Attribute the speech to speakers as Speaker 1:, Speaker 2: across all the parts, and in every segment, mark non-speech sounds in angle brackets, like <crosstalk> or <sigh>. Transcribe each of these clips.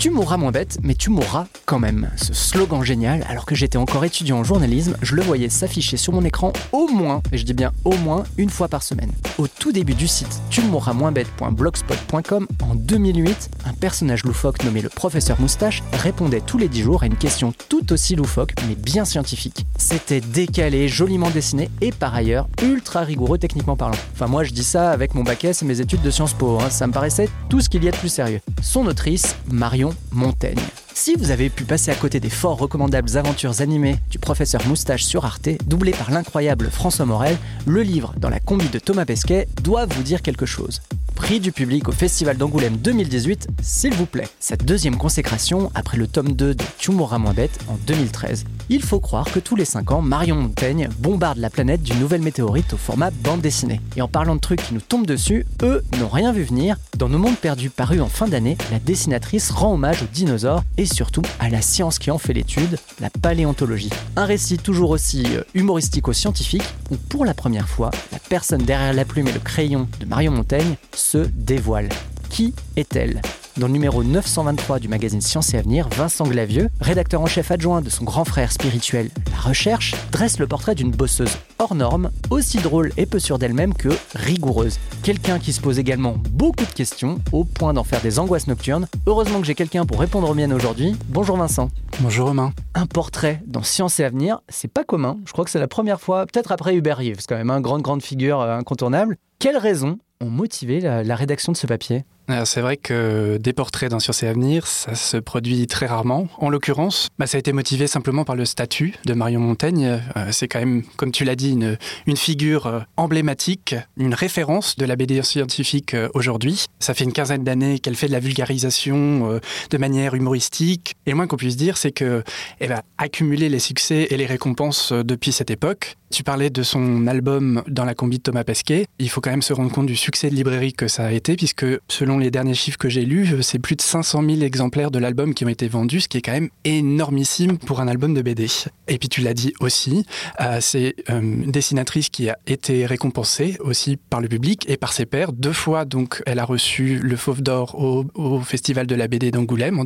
Speaker 1: Tu mourras moins bête, mais tu mourras quand même. Ce slogan génial, alors que j'étais encore étudiant en journalisme, je le voyais s'afficher sur mon écran au moins, et je dis bien au moins, une fois par semaine. Au tout début du site tu mourras moins bête.blogspot.com, en 2008, un personnage loufoque nommé le professeur Moustache répondait tous les 10 jours à une question tout aussi loufoque, mais bien scientifique. C'était décalé, joliment dessiné et par ailleurs ultra rigoureux techniquement parlant. Enfin, moi je dis ça avec mon bac S et mes études de Sciences Po, hein, ça me paraissait tout ce qu'il y a de plus sérieux. Son autrice, Marion Montaigne. Si vous avez pu passer à côté des fort recommandables aventures animées du professeur Moustache sur Arte, doublé par l'incroyable François Morel, le livre Dans la combi de Thomas Pesquet doit vous dire quelque chose. Prix du public au Festival d'Angoulême 2018, s'il vous plaît. Cette deuxième consécration, après le tome 2 de Tu mourras moins bête en 2013. Il faut croire que tous les 5 ans, Marion Montaigne bombarde la planète d'une nouvelle météorite au format bande dessinée. Et en parlant de trucs qui nous tombent dessus, eux n'ont rien vu venir. Dans Nos mondes perdus paru en fin d'année, la dessinatrice rend hommage aux dinosaures et surtout à la science qui en fait l'étude, la paléontologie. Un récit toujours aussi euh, humoristico-scientifique où pour la première fois, la personne derrière la plume et le crayon de Marion Montaigne se dévoile. Qui est-elle? Dans le numéro 923 du magazine Science et Avenir, Vincent Glavieux, rédacteur en chef adjoint de son grand frère spirituel La Recherche, dresse le portrait d'une bosseuse hors norme, aussi drôle et peu sûre d'elle-même que rigoureuse. Quelqu'un qui se pose également beaucoup de questions, au point d'en faire des angoisses nocturnes. Heureusement que j'ai quelqu'un pour répondre aux miennes aujourd'hui. Bonjour Vincent.
Speaker 2: Bonjour Romain.
Speaker 1: Un portrait dans Science et Avenir, c'est pas commun. Je crois que c'est la première fois, peut-être après Hubert Reeves, quand même, un grande, grande figure euh, incontournable. Quelles raisons ont motivé la, rédaction de ce papier
Speaker 2: C'est vrai que des portraits dans Sciences et Avenir, ça se produit très rarement. En l'occurrence, bah, ça a été motivé simplement par le statut de Marion Montaigne. Euh, c'est quand même, comme tu l'as dit, une, figure euh, emblématique, une référence de la BD scientifique euh, aujourd'hui. Ça fait une quinzaine d'années qu'elle fait de la vulgarisation de manière humoristique. Et le moins qu'on puisse dire, c'est que elle va accumuler les succès et les récompenses depuis cette époque. Tu parlais de son album Dans la combi de Thomas Pesquet. Il faut quand même se rendre compte du succès de librairie que ça a été, puisque selon les derniers chiffres que j'ai lus, euh, c'est plus de 500 000 exemplaires de l'album qui ont été vendus, ce qui est quand même énormissime pour un album de BD. Et puis tu l'as dit aussi, euh, c'est euh, une dessinatrice qui a été récompensée aussi par le public et par ses pairs. Deux fois, donc, elle a reçu le Fauve d'Or au, au Festival de la BD d'Angoulême en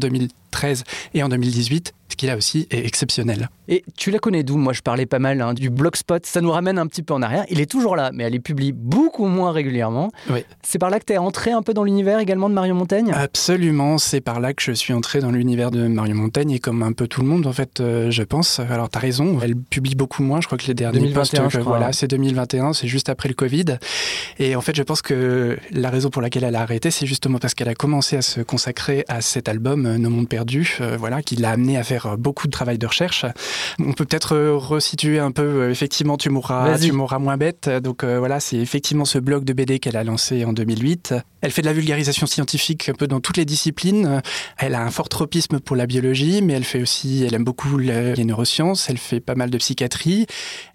Speaker 2: 2013 et en 2018, ce qui là aussi est exceptionnel.
Speaker 1: Et tu la connais d'où? Moi, je parlais pas mal hein, du Blogspot. Ça nous ramène un petit peu en arrière. Il est toujours là, mais elle est publie beaucoup moins régulièrement.
Speaker 2: Oui.
Speaker 1: C'est par là que tu es entré un peu dans l'univers également de Marion Montaigne?
Speaker 2: Absolument, c'est par là que je suis entré dans l'univers de Marion Montaigne et comme un peu tout le monde en fait, euh, je pense. Alors tu as raison, elle publie beaucoup moins, je crois que les derniers
Speaker 1: 2021,
Speaker 2: posts,
Speaker 1: je crois,
Speaker 2: voilà,
Speaker 1: ouais.
Speaker 2: c'est 2021, c'est juste après le Covid. Et en fait, je pense que la raison pour laquelle elle a arrêté, c'est justement parce qu'elle a commencé à se consacrer à cet album euh, Nos mondes euh, voilà, qui l'a amené à faire euh, beaucoup de travail de recherche. On peut peut-être euh, resituer un peu, effectivement, tu mourras, tu mourras moins bête. Donc voilà, c'est effectivement ce blog de BD qu'elle a lancé en 2008. Elle fait de la vulgarisation scientifique un peu dans toutes les disciplines. Elle a un fort tropisme pour la biologie, mais elle fait aussi, elle aime beaucoup le- les neurosciences. Elle fait pas mal de psychiatrie.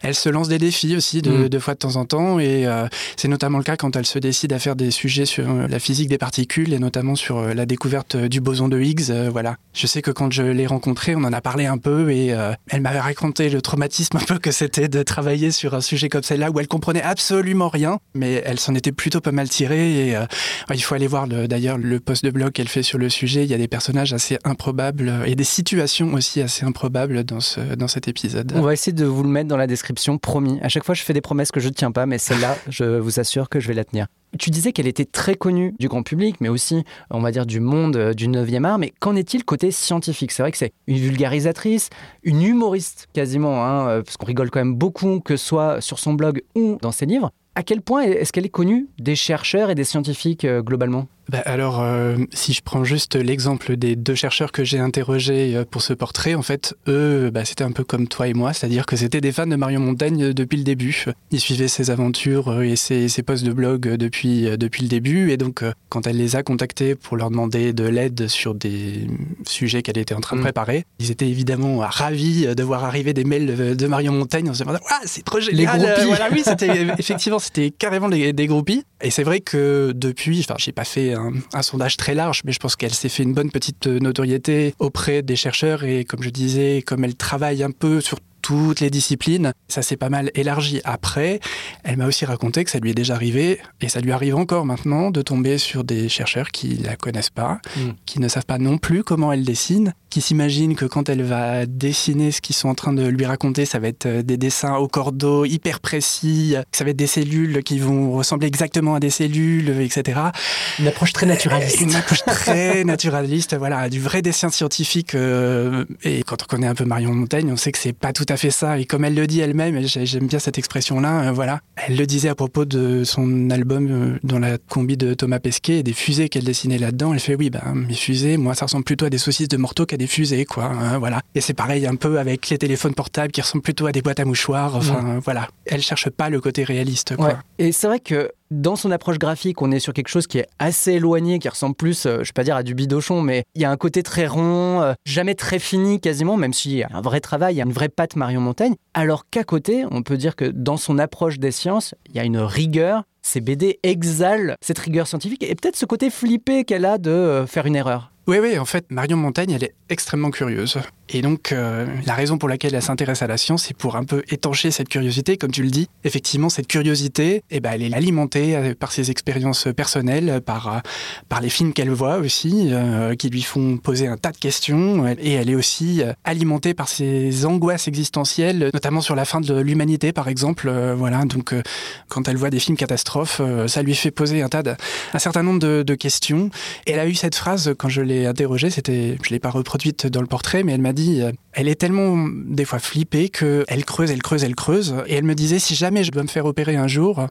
Speaker 2: Elle se lance des défis aussi de,
Speaker 1: Mm.
Speaker 2: de fois de temps en temps, et euh, c'est notamment le cas quand elle se décide à faire des sujets sur la physique des particules et notamment sur la découverte du boson de Higgs. euh, voilà. Je sais que quand je l'ai rencontrée, on en a parlé un peu et euh, elle m'avait raconté le traumatisme un peu que c'était de travailler sur un sujet comme celle-là où elle comprenait absolument rien, mais elle s'en était plutôt pas mal tirée. Et euh, il faut aller voir le- d'ailleurs le post de blog qu'elle fait sur le sujet. Il y a des personnages assez improbables et des situations aussi assez improbables dans, ce, dans cet épisode.
Speaker 1: On va essayer de vous le mettre dans la description, promis. À chaque fois, je fais des promesses que je ne tiens pas, mais celle-là, je vous assure que je vais la tenir. Tu disais qu'elle était très connue du grand public, mais aussi, on va dire, du monde euh, du 9e art. Mais qu'en est-il côté scientifique? C'est vrai que c'est une vulgarisatrice, une humoriste quasiment, hein, euh, parce qu'on rigole quand même beaucoup, que ce soit sur son blog ou dans ses livres. À quel point est-ce qu'elle est connue des chercheurs et des scientifiques globalement?
Speaker 2: Bah, alors, euh, si je prends juste l'exemple des deux chercheurs que j'ai interrogés euh, pour ce portrait, en fait, eux, bah, c'était un peu comme toi et moi, c'est-à-dire que c'était des fans de Marion Montaigne euh, depuis le début. Ils suivaient ses aventures et ses, ses posts de blog depuis, depuis le début, et donc quand elle les a contactés pour leur demander de l'aide sur des sujets qu'elle était en train de mm. préparer, ils étaient évidemment ravis de voir arriver des mails de Marion Montaigne en se demandant Ah, c'est trop génial
Speaker 1: Les groupies
Speaker 2: voilà, Oui, effectivement, c'était carrément des, des groupies. Et c'est vrai que depuis, enfin, j'ai pas fait un, sondage très large, mais je pense qu'elle s'est fait une bonne petite notoriété auprès des chercheurs et comme je disais, comme elle travaille un peu sur toutes les disciplines. Ça s'est pas mal élargi après. Elle m'a aussi raconté que ça lui est déjà arrivé, et ça lui arrive encore maintenant, de tomber sur des chercheurs qui la connaissent pas, mm. qui ne savent pas non plus comment elle dessine, qui s'imaginent que quand elle va dessiner ce qu'ils sont en train de lui raconter, ça va être euh, des dessins au cordeau hyper précis, ça va être des cellules qui vont ressembler exactement à des cellules, etc.
Speaker 1: Une approche très naturaliste.
Speaker 2: Une approche très <laughs> naturaliste, voilà, du vrai dessin scientifique. Euh, et quand on connaît un peu Marion Montaigne, on sait que c'est pas tout à fait ça. Et comme elle le dit elle-même, j'aime bien cette expression-là, euh, voilà. Elle le disait à propos de son album euh, dans la combi de Thomas Pesquet et des fusées qu'elle dessinait là-dedans. Elle fait oui, ben mes fusées, moi ça ressemble plutôt à des saucisses de morteau qu'à des fusées, quoi. Hein, voilà. Et c'est pareil un peu avec les téléphones portables qui ressemblent plutôt à des boîtes à mouchoirs. Enfin, mm. voilà. Elle cherche pas le côté réaliste, quoi.
Speaker 1: Et c'est vrai que dans son approche graphique, on est sur quelque chose qui est assez éloigné, qui ressemble plus, euh, je vais pas dire à du bidochon, mais il y a un côté très rond, euh, jamais très fini quasiment, même s'il y a un vrai travail, il y a une vraie patte Marion Montaigne. Alors qu'à côté, on peut dire que dans son approche des sciences, il y a une rigueur. Ces BD exhalent cette rigueur scientifique et peut-être ce côté flippé qu'elle a de euh, faire une erreur.
Speaker 2: Oui, oui, en fait, Marion Montaigne, elle est extrêmement curieuse. Et donc, euh, la raison pour laquelle elle s'intéresse à la science, c'est pour un peu étancher cette curiosité. Comme tu le dis, effectivement, cette curiosité, eh ben, elle est alimentée euh, par ses expériences personnelles, par, euh, par les films qu'elle voit aussi, qui lui font poser un tas de questions. Et elle est aussi alimentée par ses angoisses existentielles, notamment sur la fin de l'humanité, par exemple. voilà, donc, quand elle voit des films catastrophes, ça lui fait poser un tas de, un certain nombre de, de questions. Et elle a eu cette phrase quand je l'ai interrogée, c'était, je l'ai pas reproduite dans le portrait, mais elle m'a dit, euh, elle est tellement des fois flippée que elle creuse, elle creuse, elle creuse, et elle me disait si jamais je dois me faire opérer un jour,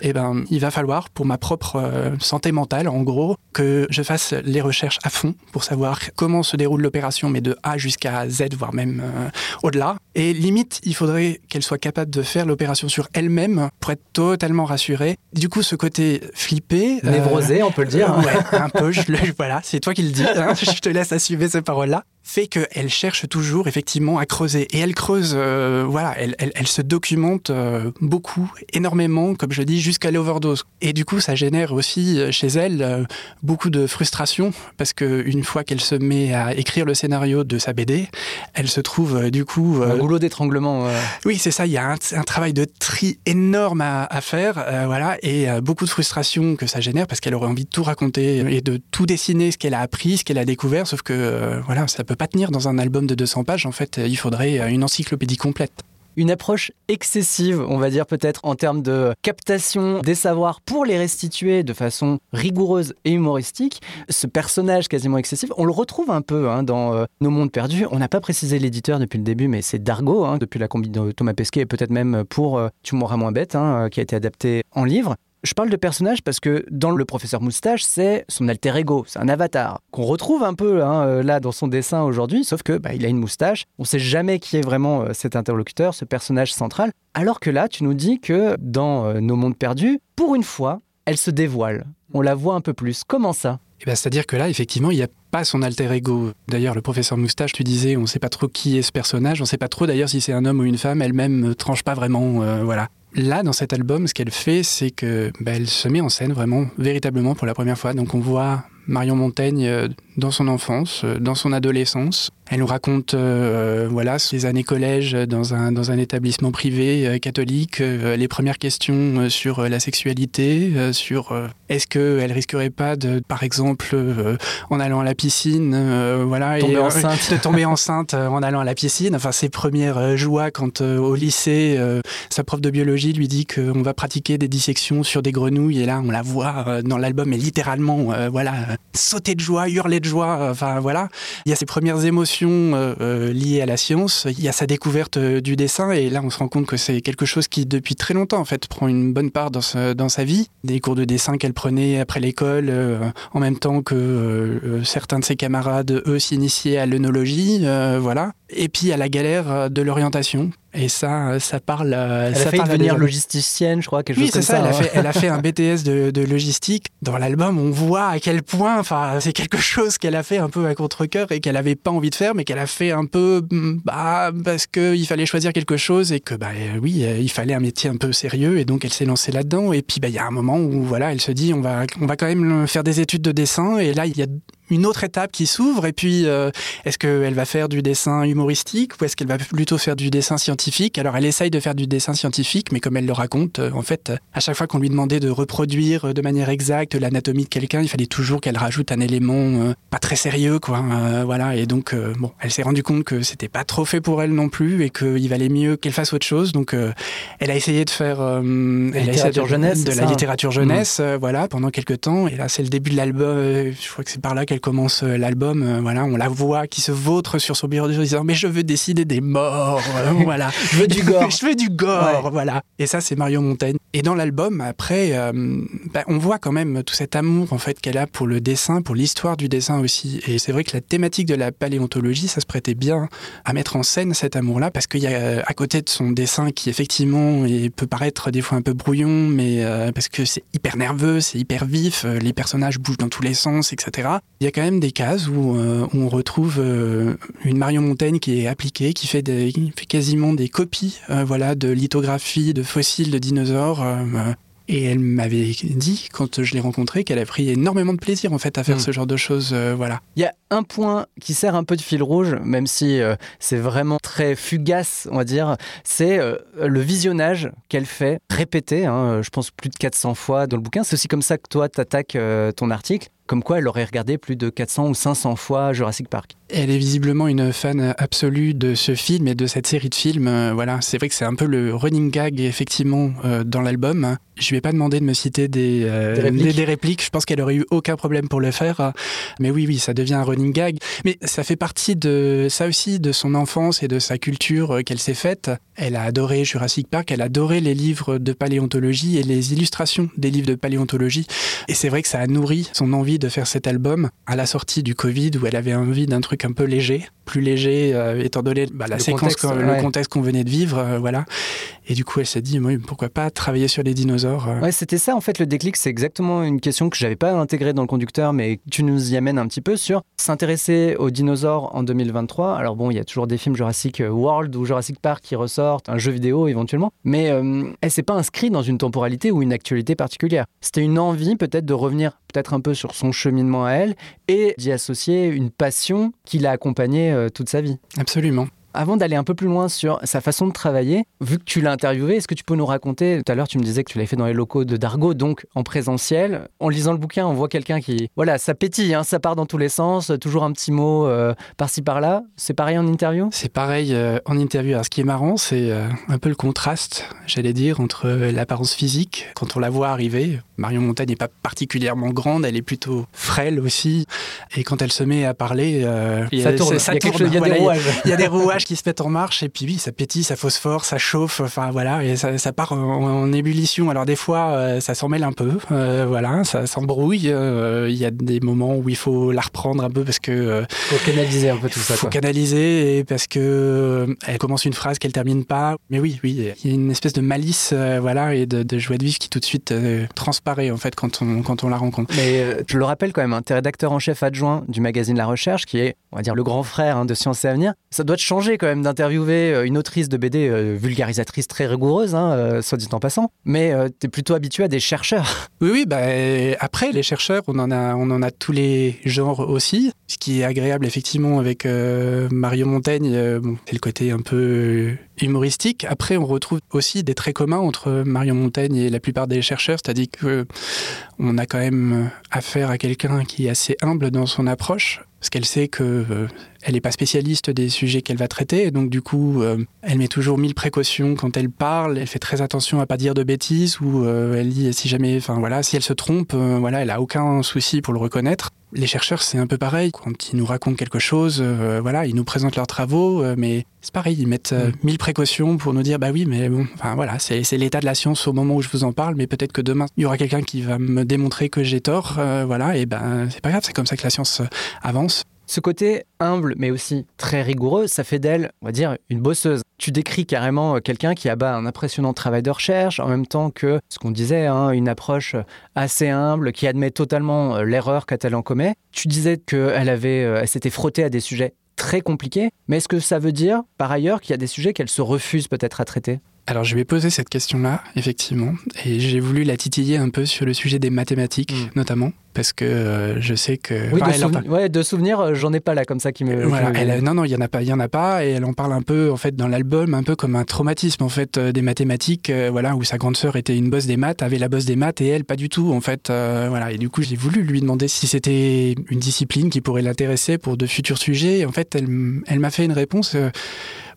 Speaker 2: eh ben il va falloir pour ma propre euh, santé mentale, en gros, que je fasse les recherches à fond pour savoir comment se déroule l'opération, mais de A jusqu'à Z, voire même euh, au-delà. Et limite, il faudrait qu'elle soit capable de faire l'opération sur elle-même pour être totalement rassurée. Du coup, ce côté flippé,
Speaker 1: névrosé, on peut le dire.
Speaker 2: ouais, un peu. Je, voilà, c'est toi qui le dis. Hein, <laughs> je te laisse assumer ces paroles-là fait qu'elle cherche toujours effectivement à creuser. Et elle creuse, euh, voilà, elle, elle, elle, se documente euh, beaucoup, énormément, comme je dis, jusqu'à l'overdose. Et du coup, ça génère aussi euh, chez elle beaucoup de frustration, parce qu'une fois qu'elle se met à écrire le scénario de sa BD, elle se trouve du coup...
Speaker 1: un goulot d'étranglement.
Speaker 2: Oui, c'est ça, il y a un, un, travail de tri énorme à, à faire, voilà, et beaucoup de frustration que ça génère, parce qu'elle aurait envie de tout raconter et de tout dessiner, ce qu'elle a appris, ce qu'elle a découvert, sauf que, voilà, ça peut pas tenir dans un album de 200 pages. En fait, il faudrait euh, une encyclopédie complète
Speaker 1: une approche excessive, on va dire peut-être en termes de captation des savoirs pour les restituer de façon rigoureuse et humoristique. Ce personnage quasiment excessif, on le retrouve un peu hein, dans euh, Nos mondes perdus. On n'a pas précisé l'éditeur depuis le début, mais c'est Dargo, hein, depuis la combi de Thomas Pesquet et peut-être même pour euh, Tu mourras moins bête, hein, qui a été adapté en livre. Je parle de personnage parce que dans Le Professeur Moustache, c'est son alter ego, c'est un avatar qu'on retrouve un peu hein, euh, là dans son dessin aujourd'hui, sauf que bah, il a une moustache. On ne sait jamais qui est vraiment euh, cet interlocuteur, ce personnage central. Alors que là, tu nous dis que dans euh, Nos mondes perdus, pour une fois, elle se dévoile. On la voit un peu plus. Comment ça?
Speaker 2: Eh ben, C'est-à-dire que là, effectivement, il n'y a pas son alter ego. D'ailleurs, le professeur Moustache, tu disais, on ne sait pas trop qui est ce personnage, on ne sait pas trop d'ailleurs si c'est un homme ou une femme, elle-même ne tranche pas vraiment. voilà. Là, dans cet album, ce qu'elle fait, c'est que bah, elle se met en scène vraiment, véritablement pour la première fois. Donc on voit Marion Montaigne euh, dans son enfance, euh, dans son adolescence. Elle nous raconte euh, voilà ses années collège dans un, dans un établissement privé catholique, les premières questions sur la sexualité, sur est-ce qu'elle risquerait pas de, par exemple, en allant à la piscine, voilà,
Speaker 1: tomber enceinte.
Speaker 2: de tomber enceinte en allant à la piscine. Enfin, ses premières joies quand au lycée, sa prof de biologie lui dit qu'on va pratiquer des dissections sur des grenouilles et là on la voit dans l'album, mais littéralement, voilà, sauter de joie, hurler de joie. Enfin voilà, il y a ces premières émotions inventions liées à la science, il y a sa découverte du dessin, et là on se rend compte que c'est quelque chose qui depuis très longtemps en fait prend une bonne part dans, dans sa vie. Des cours de dessin qu'elle prenait après l'école, en même temps que certains de ses camarades, eux, s'initiaient à l'œnologie, voilà. Et puis à la galère de l'orientation, et ça, ça parle.
Speaker 1: Elle
Speaker 2: ça
Speaker 1: a fait devenir logisticienne, je crois, quelque
Speaker 2: oui,
Speaker 1: chose comme
Speaker 2: ça.
Speaker 1: ça.
Speaker 2: Elle, a fait, elle a fait un <laughs> BTS de, de logistique. Dans l'album, on voit à quel point, enfin, c'est quelque chose qu'elle a fait un peu à contre-cœur et qu'elle avait pas envie de faire, mais qu'elle a fait un peu, mm, bah, parce qu'il fallait choisir quelque chose et que, bah, oui, il fallait un métier un peu sérieux et donc elle s'est lancée là-dedans. Et puis, bah, il y a un moment où, voilà, elle se dit, on va, on va quand même faire des études de dessin. Et là, il y a une autre étape qui s'ouvre. Et puis, euh, est-ce qu'elle va faire du dessin humoristique ou est-ce qu'elle va plutôt faire du dessin scientifique? Alors, elle essaye de faire du dessin scientifique, mais comme elle le raconte, euh, en fait, à chaque fois qu'on lui demandait de reproduire euh, de manière exacte l'anatomie de quelqu'un, il fallait toujours qu'elle rajoute un élément pas très sérieux, quoi. voilà. Et donc, bon, elle s'est rendue compte que c'était pas trop fait pour elle non plus et qu'il valait mieux qu'elle fasse autre chose. Donc, elle a essayé de faire
Speaker 1: elle littérature
Speaker 2: de,
Speaker 1: jeunesse,
Speaker 2: de la littérature jeunesse, voilà, pendant quelques temps. Et là, c'est le début de l'album. je crois que c'est par là qu'elle commence euh, l'album, euh, voilà, on la voit qui se vautre sur son bureau de disant mais je veux décider des morts, euh, <laughs> voilà,
Speaker 1: je veux du <laughs> gore,
Speaker 2: je veux du gore, voilà. Et ça c'est Mario Montaigne. Et dans l'album après, bah, on voit quand même tout cet amour en fait qu'elle a pour le dessin, pour l'histoire du dessin aussi. Et c'est vrai que la thématique de la paléontologie, ça se prêtait bien à mettre en scène cet amour-là parce qu'il y a à côté de son dessin qui effectivement peut paraître des fois un peu brouillon, mais parce que c'est hyper nerveux, c'est hyper vif, les personnages bougent dans tous les sens, etc. Il y a quand même des cases où, euh, on retrouve euh, une Marion Montaigne qui est appliquée, qui fait, des, fait quasiment des copies euh, voilà, de lithographies, de fossiles de dinosaures. Et elle m'avait dit, quand je l'ai rencontrée, qu'elle a pris énormément de plaisir en fait à faire hmm. ce genre de choses. voilà.
Speaker 1: Il y a un point qui sert un peu de fil rouge, même si c'est vraiment très fugace, on va dire, c'est le visionnage qu'elle fait répété, hein, je pense plus de 400 fois dans le bouquin. C'est aussi comme ça que toi, tu attaques ton article comme quoi elle aurait regardé plus de 400 ou 500 fois Jurassic Park.
Speaker 2: Elle est visiblement une fan absolue de ce film et de cette série de films. Euh, voilà, c'est vrai que c'est un peu le running gag effectivement euh, dans l'album. Je lui ai pas demandé de me citer des,
Speaker 1: euh,
Speaker 2: des, répliques. Je pense qu'elle aurait eu aucun problème pour le faire. Mais oui, oui, ça devient un running gag. Mais ça fait partie de ça aussi de son enfance et de sa culture qu'elle s'est faite. Elle a adoré Jurassic Park. Elle a adoré les livres de paléontologie et les illustrations des livres de paléontologie. Et c'est vrai que ça a nourri son envie de faire cet album à la sortie du Covid où elle avait envie d'un truc un peu léger, plus léger euh, étant donné bah, la séquence, le contexte qu'on venait de vivre, euh, voilà. Et du coup, elle s'est dit, moi, pourquoi pas travailler sur les dinosaures euh.
Speaker 1: Ouais, c'était ça en fait le déclic. C'est exactement une question que j'avais pas intégrée dans le conducteur, mais tu nous y amènes un petit peu sur s'intéresser aux dinosaures en 2023. Alors bon, il y a toujours des films Jurassic World ou Jurassic Park qui ressortent, un jeu vidéo éventuellement, mais elle s'est pas inscrite dans une temporalité ou une actualité particulière. C'était une envie peut-être de revenir peut-être un peu sur son cheminement à elle et d'y associer une passion qui l'a accompagnée euh, toute sa vie.
Speaker 2: Absolument.
Speaker 1: Avant d'aller un peu plus loin sur sa façon de travailler, vu que tu l'as interviewé, est-ce que tu peux nous raconter Tout à l'heure, tu me disais que tu l'avais fait dans les locaux de Dargo, donc en présentiel. En lisant le bouquin, on voit quelqu'un qui, voilà, ça pétille, hein, ça part dans tous les sens, toujours un petit mot euh, par-ci par-là. C'est pareil en interview?
Speaker 2: C'est pareil euh, en interview. Alors, ce qui est marrant, c'est euh, un peu le contraste, j'allais dire, entre l'apparence physique. Quand on la voit arriver, Marion Montagne n'est pas particulièrement grande, elle est plutôt frêle aussi. Et quand elle se met à parler,
Speaker 1: ça tourne. Il
Speaker 2: y a des rouages qui se mettent en marche et puis oui, ça pétille, ça phosphore, ça chauffe, enfin voilà, et ça, part en, ébullition. Alors des fois, euh, ça s'en mêle un peu, euh, voilà, ça s'embrouille. Euh, il y a des moments où il faut la reprendre un peu parce que
Speaker 1: faut canaliser un peu tout ça.
Speaker 2: Faut canaliser et parce que elle commence une phrase qu'elle termine pas. Mais oui, oui, il y a une espèce de malice, voilà, et de, joie de vivre qui tout de suite transparaît en fait quand on quand on la rencontre.
Speaker 1: Mais je le rappelle quand même, hein, tu es rédacteur en chef adjoint du magazine La Recherche, qui est, on va dire, le grand frère hein, de Sciences et Avenir. Ça doit te changer quand même d'interviewer euh, une autrice de BD euh, vulgarisatrice très rigoureuse, hein, euh, soit dit en passant, mais tu es plutôt habitué à des chercheurs. <laughs>
Speaker 2: Oui, oui, bah, après, les chercheurs, on en, a, on en a tous les genres aussi. Ce qui est agréable, effectivement, avec Mario Montaigne, c'est le côté un peu humoristique. Après, on retrouve aussi des traits communs entre Marion Montaigne et la plupart des chercheurs, c'est-à-dire que on a quand même affaire à quelqu'un qui est assez humble dans son approche, parce qu'elle sait que euh, elle n'est pas spécialiste des sujets qu'elle va traiter, et donc du coup, euh, elle met toujours mille précautions quand elle parle. Elle fait très attention à pas dire de bêtises, ou euh, elle dit si jamais, enfin voilà, si elle se trompe, voilà, elle a aucun souci pour le reconnaître. Les chercheurs, c'est un peu pareil. Quand ils nous racontent quelque chose, euh, voilà, ils nous présentent leurs travaux, euh, mais c'est pareil, ils mettent euh,
Speaker 1: Mm.
Speaker 2: mille précautions pour nous dire, bah oui, mais bon, enfin voilà, c'est c'est l'état de la science au moment où je vous en parle, mais peut-être que demain, il y aura quelqu'un qui va me démontrer que j'ai tort, euh, voilà, et ben c'est pas grave, c'est comme ça que la science avance.
Speaker 1: Ce côté humble, mais aussi très rigoureux, ça fait d'elle, on va dire, une bosseuse. Tu décris carrément euh, quelqu'un qui abat un impressionnant travail de recherche, en même temps que ce qu'on disait, hein, une approche euh, assez humble, qui admet totalement euh, l'erreur quand elle en commet. Tu disais qu'elle avait, elle s'était frottée à des sujets très compliqués, mais est-ce que ça veut dire, par ailleurs, qu'il y a des sujets qu'elle se refuse peut-être à traiter?
Speaker 2: Alors je vais poser cette question-là, effectivement, et j'ai voulu la titiller un peu sur le sujet des mathématiques,
Speaker 1: Mm.
Speaker 2: notamment, parce que euh, je sais que...
Speaker 1: Oui,
Speaker 2: Enfin,
Speaker 1: de, souven- ouais, de souvenirs, euh, j'en ai pas là comme ça qui me.
Speaker 2: Voilà, elle- non, non, il y en a pas, il y en a pas, et elle en parle un peu en fait dans l'album, un peu comme un traumatisme en fait euh, des mathématiques, euh, voilà, où sa grande sœur était une bosse des maths, avait la bosse des maths et elle pas du tout en fait, voilà. Et du coup, j'ai voulu lui demander si c'était une discipline qui pourrait l'intéresser pour de futurs sujets. Et en fait, elle, m'a fait une réponse.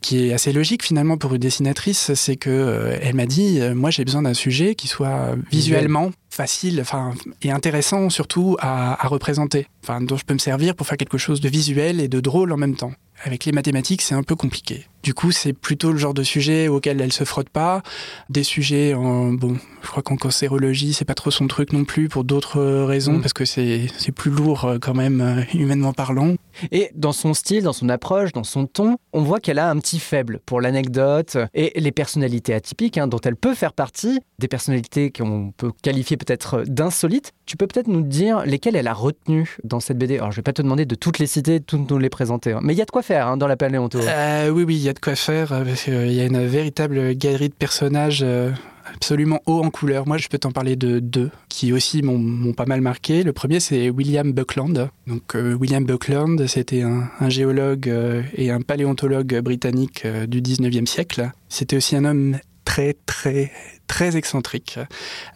Speaker 2: qui est assez logique finalement pour une dessinatrice, c'est que euh, elle m'a dit, euh, moi j'ai besoin d'un sujet qui soit visuellement facile, enfin et intéressant surtout à, représenter, enfin dont je peux me servir pour faire quelque chose de visuel et de drôle en même temps. Avec les mathématiques, c'est un peu compliqué. Du coup, c'est plutôt le genre de sujet auquel elle se frotte pas. Des sujets en bon, je crois qu'en cancérologie, c'est pas trop son truc non plus pour d'autres raisons
Speaker 1: Mm.
Speaker 2: parce que c'est c'est plus lourd euh, quand même euh, humainement parlant.
Speaker 1: Et dans son style, dans son approche, dans son ton, on voit qu'elle a un petit faible pour l'anecdote et les personnalités atypiques hein, dont elle peut faire partie, des personnalités qu'on peut qualifier peut-être d'insolites. Tu peux peut-être nous dire lesquelles elle a retenues dans cette BD. Alors je vais pas te demander de toutes les citer, de toutes nous les présenter, hein. mais il y a de quoi faire hein, dans la paléonto.
Speaker 2: Euh, oui, oui, il y a de quoi faire. euh, qu'il y a une véritable galerie de personnages euh, absolument haut en couleur. Moi, je peux t'en parler de deux qui aussi m'ont pas mal marqué. Le premier, c'est William Buckland. Donc, William Buckland, c'était un, géologue et un paléontologue britannique du 19e siècle. C'était aussi un homme très, très, très excentrique.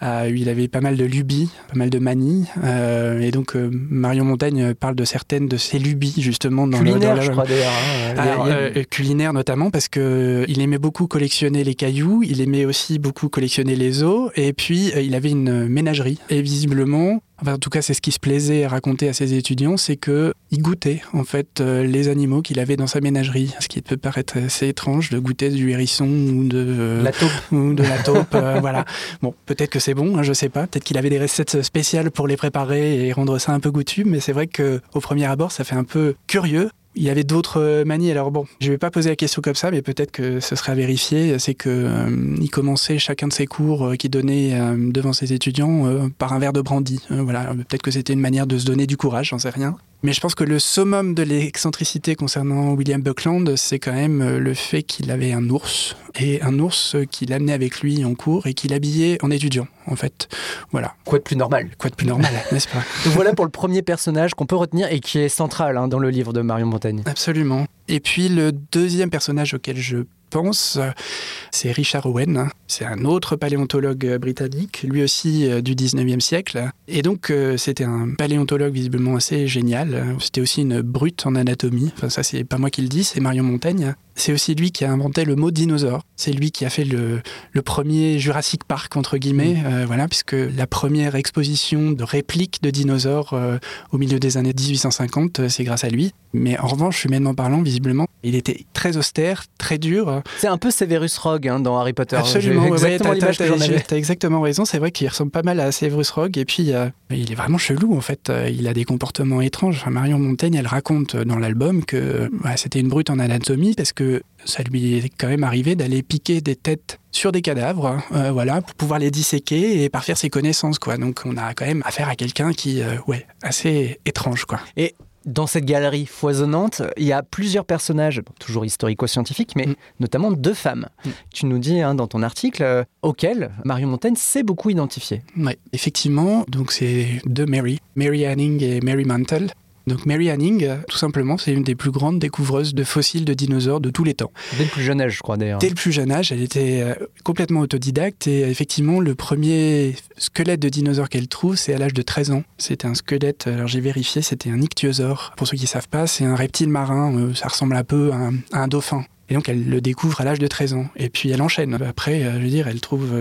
Speaker 2: Euh, il avait pas mal de lubies, pas mal de manies. euh, et donc, euh, Marion Montaigne parle de certaines de ses lubies, justement, dans le- dans
Speaker 1: Culinaire,
Speaker 2: la-
Speaker 1: je crois d'ailleurs. hein. A-
Speaker 2: culinaire notamment parce que il aimait beaucoup collectionner les cailloux, il aimait aussi beaucoup collectionner les os, et puis il avait une ménagerie. Et visiblement, enfin, en tout cas c'est ce qui se plaisait à raconter à ses étudiants, c'est que il goûtait en fait euh, les animaux qu'il avait dans sa ménagerie. Ce qui peut paraître assez étrange de goûter du hérisson ou de euh,
Speaker 1: La taupe.
Speaker 2: ou de la taupe, <laughs> euh, voilà. Bon, peut-être que c'est bon, hein, je sais pas. Peut-être qu'il avait des recettes spéciales pour les préparer et rendre ça un peu goûtu, mais c'est vrai que au premier abord, ça fait un peu curieux. Il y avait d'autres euh, manies. Alors bon, je vais pas poser la question comme ça, mais peut-être que ce serait à vérifier. C'est que euh, il commençait chacun de ses cours qu'il donnait devant ses étudiants par un verre de brandy. Voilà, peut-être que c'était une manière de se donner du courage, j'en sais rien. Mais je pense que le summum de l'excentricité concernant William Buckland, c'est quand même euh, le fait qu'il avait un ours, et un ours euh, qu'il amenait avec lui en cours et qu'il habillait en étudiant, en fait. Voilà.
Speaker 1: Quoi de plus normal?
Speaker 2: Quoi de plus normal, <laughs> n'est-ce pas?
Speaker 1: Donc voilà pour le premier personnage qu'on peut retenir et qui est central hein, dans le livre de Marion Montaigne.
Speaker 2: Absolument. Et puis le deuxième personnage auquel je pense, c'est Richard Owen. C'est un autre paléontologue euh, britannique, lui aussi euh, du 19e siècle. Et donc euh, c'était un paléontologue visiblement assez génial. C'était aussi une brute en anatomie. Enfin ça c'est pas moi qui le dis, c'est Marion Montaigne. C'est aussi lui qui a inventé le mot dinosaure. C'est lui qui a fait le, le premier Jurassic Park entre guillemets, euh, voilà, puisque la première exposition de répliques de dinosaures euh, au milieu des années 1850, euh, c'est grâce à lui. Mais en revanche, humainement parlant, visiblement, il était très austère, très dur.
Speaker 1: C'est un peu Severus Rogue hein, dans Harry Potter.
Speaker 2: Absolument, ouais,
Speaker 1: exactement
Speaker 2: ouais, t'as- exactement raison, c'est vrai qu'il ressemble pas mal à Severus Rogue, et puis euh, il est vraiment chelou en fait. Euh, Il a des comportements étranges. Enfin, Marion Montaigne, elle raconte dans l'album que euh, ouais, c'était une brute en anatomie parce que ça lui est quand même arrivé d'aller piquer des têtes sur des cadavres, euh, voilà, pour pouvoir les disséquer et parfaire ses connaissances, quoi. Donc on a quand même affaire à quelqu'un qui, euh, ouais, assez étrange, quoi.
Speaker 1: Et dans cette galerie foisonnante, il y a plusieurs personnages, toujours historico-scientifiques, mais
Speaker 2: Mm.
Speaker 1: notamment deux femmes.
Speaker 2: Mm.
Speaker 1: Tu nous dis hein, dans ton article euh, auxquelles Marion Montaigne s'est beaucoup identifiée.
Speaker 2: Ouais, effectivement, donc c'est deux Mary, Mary Anning et Mary Mantle. Donc Mary Anning, euh, tout simplement, c'est une des plus grandes découvreuses de fossiles de dinosaures de tous les temps.
Speaker 1: Dès le plus jeune âge, je crois d'ailleurs.
Speaker 2: Dès le plus jeune âge, elle était euh, complètement autodidacte et euh, effectivement, le premier squelette de dinosaure qu'elle trouve, c'est à l'âge de 13 ans. C'était un squelette, alors j'ai vérifié, c'était un ichthyosaure. Pour ceux qui ne savent pas, c'est un reptile marin, euh, ça ressemble un peu à un, à un dauphin. Et donc elle le découvre à l'âge de 13 ans. Et puis elle enchaîne. Après, je veux dire, elle trouve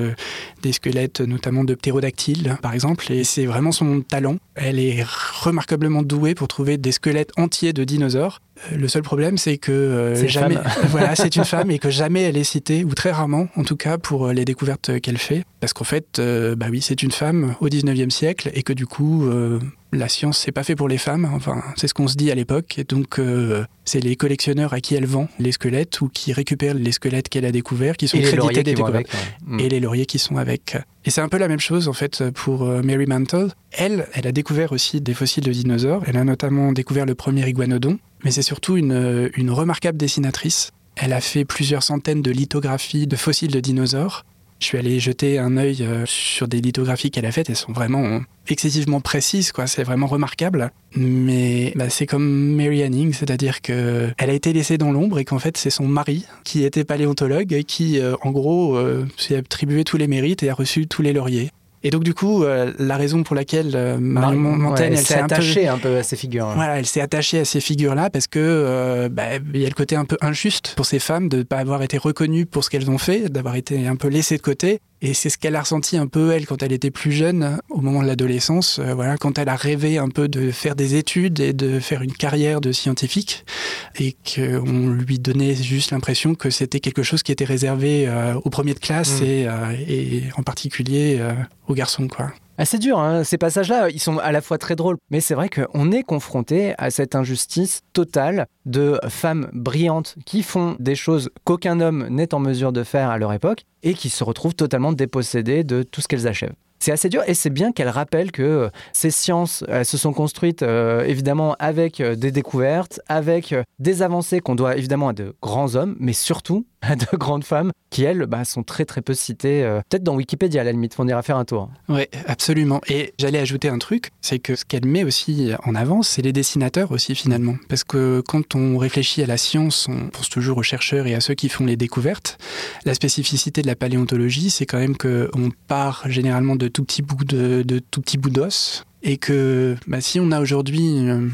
Speaker 2: des squelettes, notamment de ptérodactyles, par exemple. Et c'est vraiment son talent. Elle est remarquablement douée pour trouver des squelettes entiers de dinosaures. Le seul problème, c'est que jamais, <laughs> voilà, c'est une femme <laughs> et que jamais elle est citée, ou très rarement, en tout cas, pour les découvertes qu'elle fait. Parce qu'en fait, bah oui, c'est une femme au 19e siècle et que du coup, la science, c'est pas fait pour les femmes. Enfin, c'est ce qu'on se dit à l'époque. Et donc, euh, c'est les collectionneurs à qui elle vend les squelettes ou qui récupèrent les squelettes qu'elle a découverts, qui sont crédités des découvertes. Mm. Et les lauriers qui sont avec. Et c'est un peu la même chose, en fait, pour euh, Mary Mantle. Elle, elle a découvert aussi des fossiles de dinosaures. Elle a notamment découvert le premier iguanodon. Mais c'est surtout une, euh, une remarquable dessinatrice. Elle a fait plusieurs centaines de lithographies de fossiles de dinosaures. Je suis allé jeter un œil euh, sur des lithographies qu'elle a faites. Elles sont vraiment excessivement précises, quoi. C'est vraiment remarquable. Mais bah, c'est comme Mary Anning, c'est-à-dire que elle a été laissée dans l'ombre et qu'en fait c'est son mari qui était paléontologue et qui, euh, en gros, euh, s'est attribué tous les mérites et a reçu tous les lauriers. Et donc du coup, euh, la raison pour laquelle euh, Marion Montaigne,
Speaker 1: elle, s'est attachée un peu... à ces figures.
Speaker 2: Voilà, elle s'est attachée à ces figures-là parce que euh, bah, il y a le côté un peu injuste pour ces femmes de ne pas avoir été reconnues pour ce qu'elles ont fait, d'avoir été un peu laissées de côté. Et c'est ce qu'elle a ressenti un peu, elle, quand elle était plus jeune, au moment de l'adolescence, euh, voilà, quand elle a rêvé un peu de faire des études et de faire une carrière de scientifique, et qu'on lui donnait juste l'impression que c'était quelque chose qui était réservé euh, aux premiers de classe mmh. et, euh, et, en particulier aux garçons, quoi.
Speaker 1: Ah, c'est dur, hein. ces passages-là, ils sont à la fois très drôles, mais c'est vrai qu'on est confronté à cette injustice totale de femmes brillantes qui font des choses qu'aucun homme n'est en mesure de faire à leur époque et qui se retrouvent totalement dépossédées de tout ce qu'elles achèvent. C'est assez dur et c'est bien qu'elle rappelle que euh, ces sciences elles se sont construites euh, évidemment avec euh, des découvertes, avec des avancées qu'on doit évidemment à de grands hommes, mais surtout <laughs> à de grandes femmes qui, elles, bah, sont très très peu citées. Peut-être dans Wikipédia à la limite, on ira faire un tour.
Speaker 2: Oui, absolument. Et j'allais ajouter un truc, c'est que ce qu'elle met aussi en avant, c'est les dessinateurs aussi finalement. Parce que quand on réfléchit à la science, on pense toujours aux chercheurs et à ceux qui font les découvertes. La spécificité de la paléontologie, c'est quand même qu'on part généralement de tout petits bouts de, tout d'os. Et que bah, si on a aujourd'hui euh,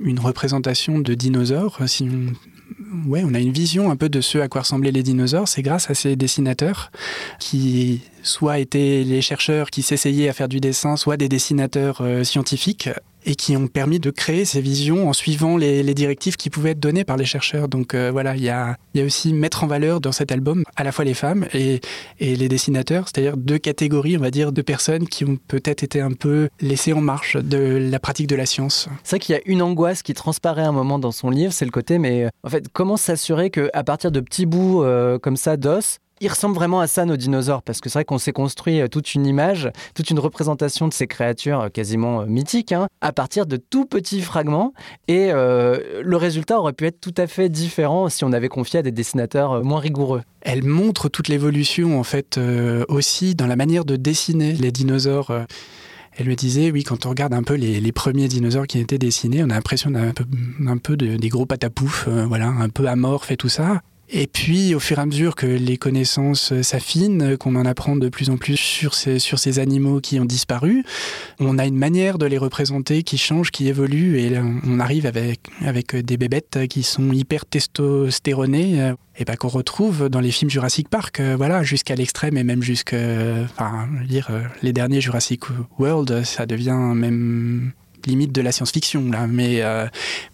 Speaker 2: une, représentation de dinosaures, si on, ouais, on a une vision un peu de ce à quoi ressemblaient les dinosaures, c'est grâce à ces dessinateurs qui soit étaient les chercheurs qui s'essayaient à faire du dessin, soit des dessinateurs euh, scientifiques et qui ont permis de créer ces visions en suivant les, directives qui pouvaient être données par les chercheurs. Donc euh, voilà, il y a, aussi mettre en valeur dans cet album à la fois les femmes et, les dessinateurs, c'est-à-dire deux catégories, on va dire, de personnes qui ont peut-être été un peu laissées en marche de la pratique de la science.
Speaker 1: C'est vrai qu'il y a une angoisse qui transparaît un moment dans son livre, c'est le côté, mais en fait, comment s'assurer qu'à partir de petits bouts euh, comme ça d'os, il ressemble vraiment à ça, nos dinosaures, parce que c'est vrai qu'on s'est construit euh, toute une image, toute une représentation de ces créatures euh, quasiment euh, mythiques, hein, à partir de tout petits fragments. Et le résultat aurait pu être tout à fait différent si on avait confié à des dessinateurs moins rigoureux.
Speaker 2: Elle montre toute l'évolution, en fait, aussi dans la manière de dessiner les dinosaures. Elle me disait, oui, quand on regarde un peu les, premiers dinosaures qui étaient dessinés, on a l'impression d'un peu, des gros patapouf, voilà, un peu amorphes et tout ça. Et puis, au fur et à mesure que les connaissances s'affinent, qu'on en apprend de plus en plus sur ces, animaux qui ont disparu, on a une manière de les représenter qui change, qui évolue, et on arrive avec, avec des bébêtes qui sont hyper testostéronées, euh, et pas qu'on retrouve dans les films Jurassic Park, euh, voilà, jusqu'à l'extrême et même jusqu'à, enfin, euh, les derniers Jurassic World, ça devient même limite de la science-fiction là, mais euh,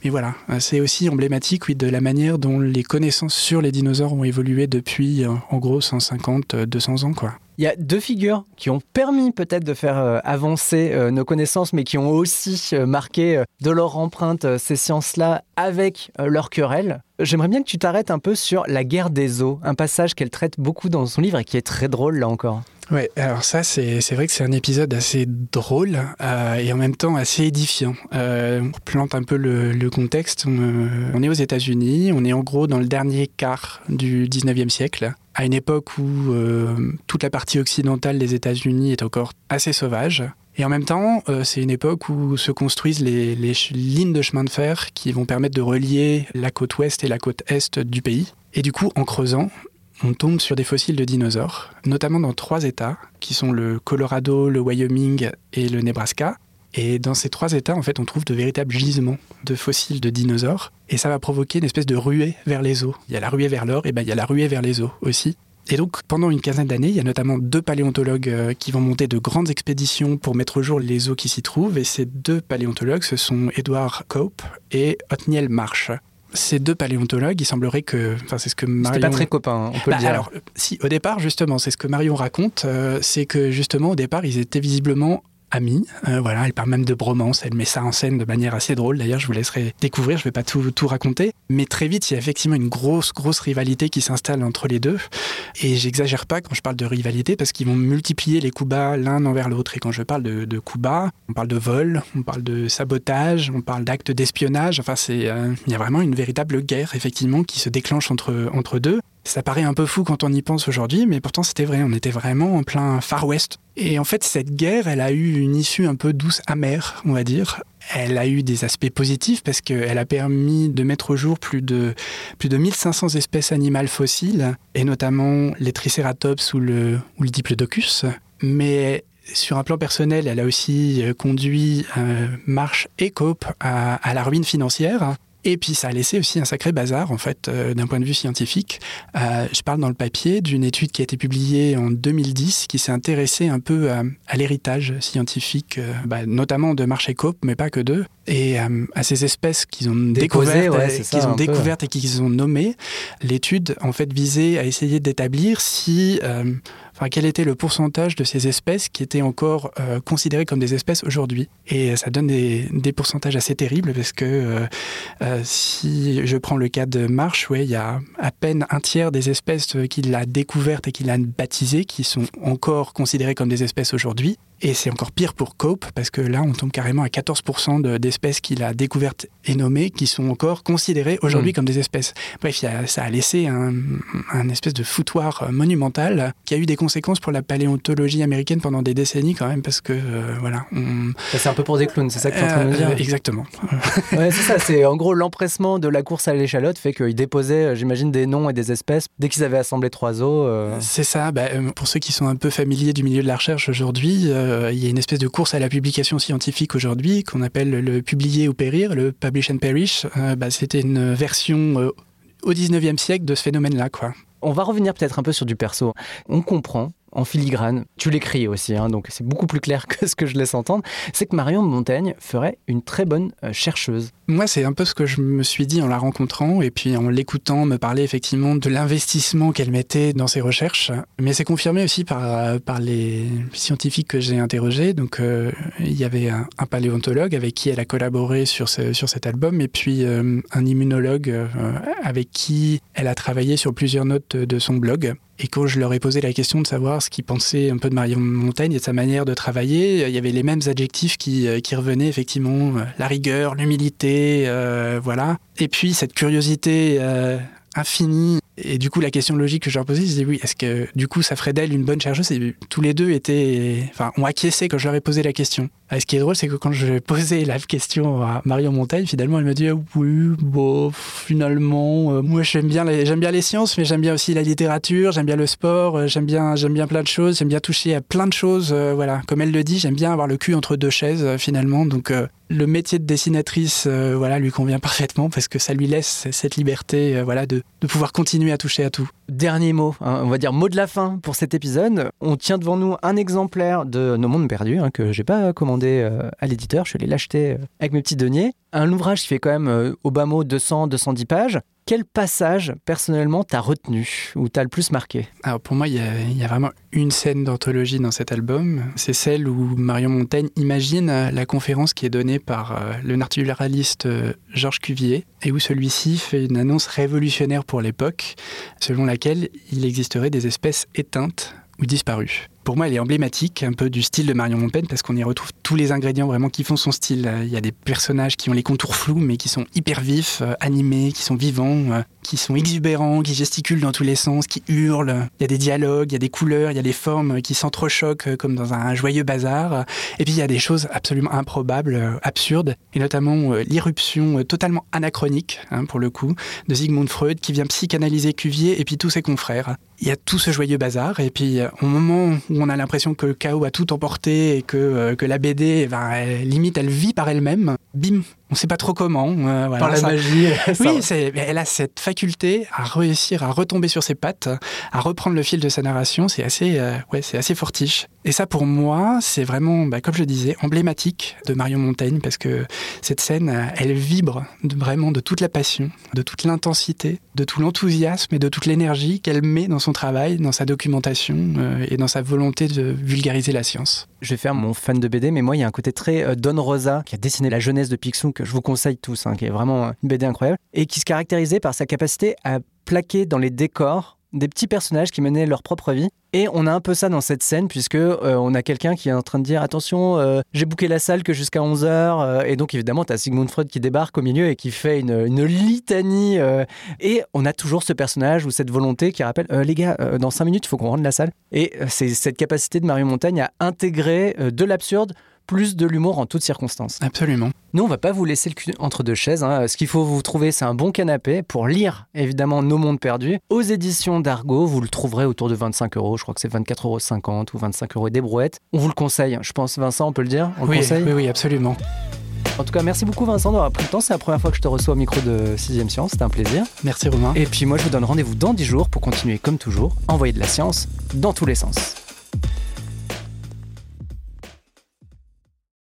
Speaker 2: mais voilà, c'est aussi emblématique oui de la manière dont les connaissances sur les dinosaures ont évolué depuis euh, en gros 150 200 ans quoi.
Speaker 1: Il y a deux figures qui ont permis peut-être de faire euh, avancer nos connaissances, mais qui ont aussi marqué de leur empreinte ces sciences-là avec leur querelle. J'aimerais bien que tu t'arrêtes un peu sur la guerre des eaux, un passage qu'elle traite beaucoup dans son livre et qui est très drôle là encore.
Speaker 2: Ouais, alors ça, c'est vrai que c'est un épisode assez drôle euh, et en même temps assez édifiant. Euh, on plante un peu le, contexte. On, euh, on, est aux États-Unis, on est en gros dans le dernier quart du 19e siècle, à une époque où euh, toute la partie occidentale des États-Unis est encore assez sauvage. Et en même temps, euh, c'est une époque où se construisent les, lignes de chemin de fer qui vont permettre de relier la côte ouest et la côte est du pays. Et du coup, en creusant, on tombe sur des fossiles de dinosaures, notamment dans trois États, qui sont le Colorado, le Wyoming et le Nebraska. Et dans ces trois états, en fait, on trouve de véritables gisements de fossiles de dinosaures. Et ça va provoquer une espèce de ruée vers les eaux. Il y a la ruée vers l'or, et ben il y a la ruée vers les eaux aussi. Et donc, pendant une quinzaine d'années, il y a notamment deux paléontologues euh, qui vont monter de grandes expéditions pour mettre au jour les eaux qui s'y trouvent. Et ces deux paléontologues, ce sont Edward Cope et Othniel Marsh. Ces deux paléontologues, il semblerait que, enfin, c'est ce que Marion.
Speaker 1: C'était pas très copain, on peut
Speaker 2: Bah,
Speaker 1: le dire.
Speaker 2: alors, si, au départ, justement, c'est ce que Marion raconte, euh, c'est que justement, au départ, ils étaient visiblement amis. Euh, voilà, elle parle même de bromance, elle met ça en scène de manière assez drôle. D'ailleurs, je vous laisserai découvrir, je vais pas tout, tout raconter. Mais très vite, il y a effectivement une grosse, grosse rivalité qui s'installe entre les deux. Et j'exagère pas quand je parle de rivalité parce qu'ils vont multiplier les coups bas l'un envers l'autre. Et quand je parle de, coups bas, on parle de vol, on parle de sabotage, on parle d'actes d'espionnage. Enfin, euh, il y a vraiment une véritable guerre, effectivement, qui se déclenche entre, entre deux. Ça paraît un peu fou quand on y pense aujourd'hui, mais pourtant c'était vrai, on était vraiment en plein Far West. Et en fait, cette guerre, elle a eu une issue un peu douce, amère, on va dire. Elle a eu des aspects positifs parce qu'elle a permis de mettre au jour plus de, plus de 1500 espèces animales fossiles, et notamment les Triceratops ou le, ou le Diplodocus. Mais sur un plan personnel, elle a aussi conduit euh, Marsh et Cope à la ruine financière. Et puis ça a laissé aussi un sacré bazar en fait euh, d'un point de vue scientifique. Euh, je parle dans le papier d'une étude qui a été publiée en 2010 qui s'est intéressée un peu à, à l'héritage scientifique, euh, bah, notamment de Marsh et Cope, mais pas que d'eux, et euh, à ces espèces qu'ils ont découvertes,
Speaker 1: ouais,
Speaker 2: qu'ils ont découvertes et qu'ils ont nommées. L'étude en fait visait à essayer d'établir si euh, Quel était le pourcentage de ces espèces qui étaient encore euh, considérées comme des espèces aujourd'hui? Et ça donne des, pourcentages assez terribles parce que euh, euh, si je prends le cas de Marsh, il y a à peine un tiers des espèces qu'il a découvertes et qu'il a baptisées qui sont encore considérées comme des espèces aujourd'hui. Et c'est encore pire pour Cope, parce que là, on tombe carrément à 14% de- d'espèces qu'il a découvertes et nommées qui sont encore considérées aujourd'hui
Speaker 1: Mm.
Speaker 2: comme des espèces. Bref, ça a laissé un, un espèce de foutoir euh, monumental qui a eu des conséquences pour la paléontologie américaine pendant des décennies quand même, parce que, euh, voilà. on-
Speaker 1: C'est un peu pour des clowns, c'est ça que tu es en train de me dire
Speaker 2: Euh, Exactement. <laughs>
Speaker 1: Ouais, c'est ça, c'est en gros l'empressement de la course à l'échalote fait qu'ils déposaient, j'imagine, des noms et des espèces dès qu'ils avaient assemblé trois os. euh,
Speaker 2: C'est ça. Bah, pour ceux qui sont un peu familiers du milieu de la recherche aujourd'hui, euh, il y a une espèce de course à la publication scientifique aujourd'hui qu'on appelle le publier ou périr, le publish and perish. Euh, bah, C'était une version euh, au 19e siècle de ce phénomène-là.
Speaker 1: On va revenir peut-être un peu sur du perso. On comprend en filigrane, tu l'écris aussi, hein, donc c'est beaucoup plus clair <laughs> que ce que je laisse entendre, c'est que Marion de Montaigne ferait une très bonne euh, chercheuse.
Speaker 2: Moi, c'est un peu ce que je me suis dit en la rencontrant et puis en l'écoutant me parler effectivement de l'investissement qu'elle mettait dans ses recherches. Mais c'est confirmé aussi par, par les scientifiques que j'ai interrogés. Donc, euh, il y avait un, paléontologue avec qui elle a collaboré sur, sur cet album et puis euh, un immunologue euh, avec qui elle a travaillé sur plusieurs notes de son blog. Et quand je leur ai posé la question de savoir ce qu'ils pensaient un peu de Marion Montaigne et de sa manière de travailler, il y avait les mêmes adjectifs qui, euh, qui revenaient effectivement, euh, la rigueur, l'humilité, euh, voilà. Et puis cette curiosité infinie. Et du coup, la question logique que je leur posais, je disais oui, est-ce que du coup ça ferait d'elle une bonne chercheuse Et tous les deux étaient, enfin, ont acquiescé quand je leur ai posé la question. Ce qui est drôle, c'est que quand je <laughs> posais la question à Marion Montaigne, finalement, elle me dit oui, bon, finalement, euh, moi j'aime bien, les, j'aime bien les sciences, mais j'aime bien aussi la littérature, j'aime bien le sport, euh, j'aime bien, j'aime bien plein de choses, j'aime bien toucher à plein de choses. euh, voilà, comme elle le dit, j'aime bien avoir le cul entre deux chaises finalement. Donc le métier de dessinatrice, voilà, lui convient parfaitement parce que ça lui laisse cette liberté, voilà, de pouvoir continuer à toucher à tout.
Speaker 1: Dernier mot, hein, on va dire mot de la fin pour cet épisode. On tient devant nous un exemplaire de Nos Mondes Perdus hein, que j'ai pas commandé euh, à l'éditeur, je allé l'acheter euh, avec mes petits deniers. Un ouvrage qui fait quand même euh, au bas mot 200-210 pages. Quel passage personnellement t'as retenu ou t'as le plus marqué
Speaker 2: Alors pour moi, il y, a, vraiment une scène d'anthologie dans cet album. C'est celle où Marion Montaigne imagine euh, la conférence qui est donnée par euh, le naturaliste euh, Georges Cuvier et où celui-ci fait une annonce révolutionnaire pour l'époque, selon laquelle il existerait des espèces éteintes ou disparues. Pour moi, elle est emblématique un peu du style de Marion Montaigne parce qu'on y retrouve tous les ingrédients vraiment qui font son style. Euh, Il y a des personnages qui ont les contours flous mais qui sont hyper vifs, euh, animés, qui sont vivants, euh, qui sont exubérants, qui gesticulent dans tous les sens, qui hurlent. Il y a des dialogues, il y a des couleurs, il y a des formes qui s'entrechoquent comme dans un joyeux bazar. Et puis il y a des choses absolument improbables, absurdes, et notamment l'irruption totalement anachronique, hein, pour le coup, de Sigmund Freud qui vient psychanalyser Cuvier et puis tous ses confrères. Il y a tout ce joyeux bazar, et puis au moment où on a l'impression que le chaos a tout emporté et que, euh, que la BD, eh ben, elle, limite, elle vit par elle-même. Bim, on ne sait pas trop comment. Euh, voilà,
Speaker 1: par la
Speaker 2: ça-
Speaker 1: magie. <laughs>
Speaker 2: Oui, elle a cette faculté à réussir à retomber sur ses pattes, à reprendre le fil de sa narration. C'est assez, euh, ouais, c'est assez fortiche. Et ça, pour moi, c'est vraiment, bah, comme je disais, emblématique de Marion Montaigne parce que cette scène, euh, elle vibre vraiment de toute la passion, de toute l'intensité, de tout l'enthousiasme et de toute l'énergie qu'elle met dans son travail, dans sa documentation euh, et dans sa volonté de vulgariser la science.
Speaker 1: Je vais faire mon fan de BD, mais moi, il y a un côté très euh, Don Rosa, qui a dessiné la jeunesse de Picsou, que je vous conseille tous, hein, qui est vraiment une BD incroyable, et qui se caractérisait par sa capacité à plaquer dans les décors des petits personnages qui menaient leur propre vie. Et on a un peu ça dans cette scène, puisque euh, on a quelqu'un qui est en train de dire attention, euh, j'ai booké la salle que jusqu'à 11h. et donc, évidemment, tu as Sigmund Freud qui débarque au milieu et qui fait une, litanie. euh, et on a toujours ce personnage ou cette volonté qui rappelle Euh, les gars, euh, dans 5 minutes, il faut qu'on rende la salle. Et euh, c'est cette capacité de Mario Montaigne à intégrer euh, de l'absurde plus de l'humour en toutes circonstances.
Speaker 2: Absolument.
Speaker 1: Nous, on va pas vous laisser le cul entre deux chaises. hein. Ce qu'il faut vous trouver, c'est un bon canapé pour lire, évidemment, Nos Mondes Perdus. Aux éditions d'Argo, vous le trouverez autour de 25 euros. Je crois que c'est 24,50 euros ou 25 euros et des brouettes. On vous le conseille. Je pense, Vincent, on peut le dire? On le
Speaker 2: oui,
Speaker 1: conseille?
Speaker 2: oui, oui, absolument.
Speaker 1: En tout cas, merci beaucoup, Vincent, d'avoir pris le temps. C'est la première fois que je te reçois au micro de 6ème Science. C'était un plaisir.
Speaker 2: Merci Romain.
Speaker 1: Et puis, moi, je vous donne rendez-vous dans 10 jours pour continuer, comme toujours, à envoyer de la science dans tous les sens.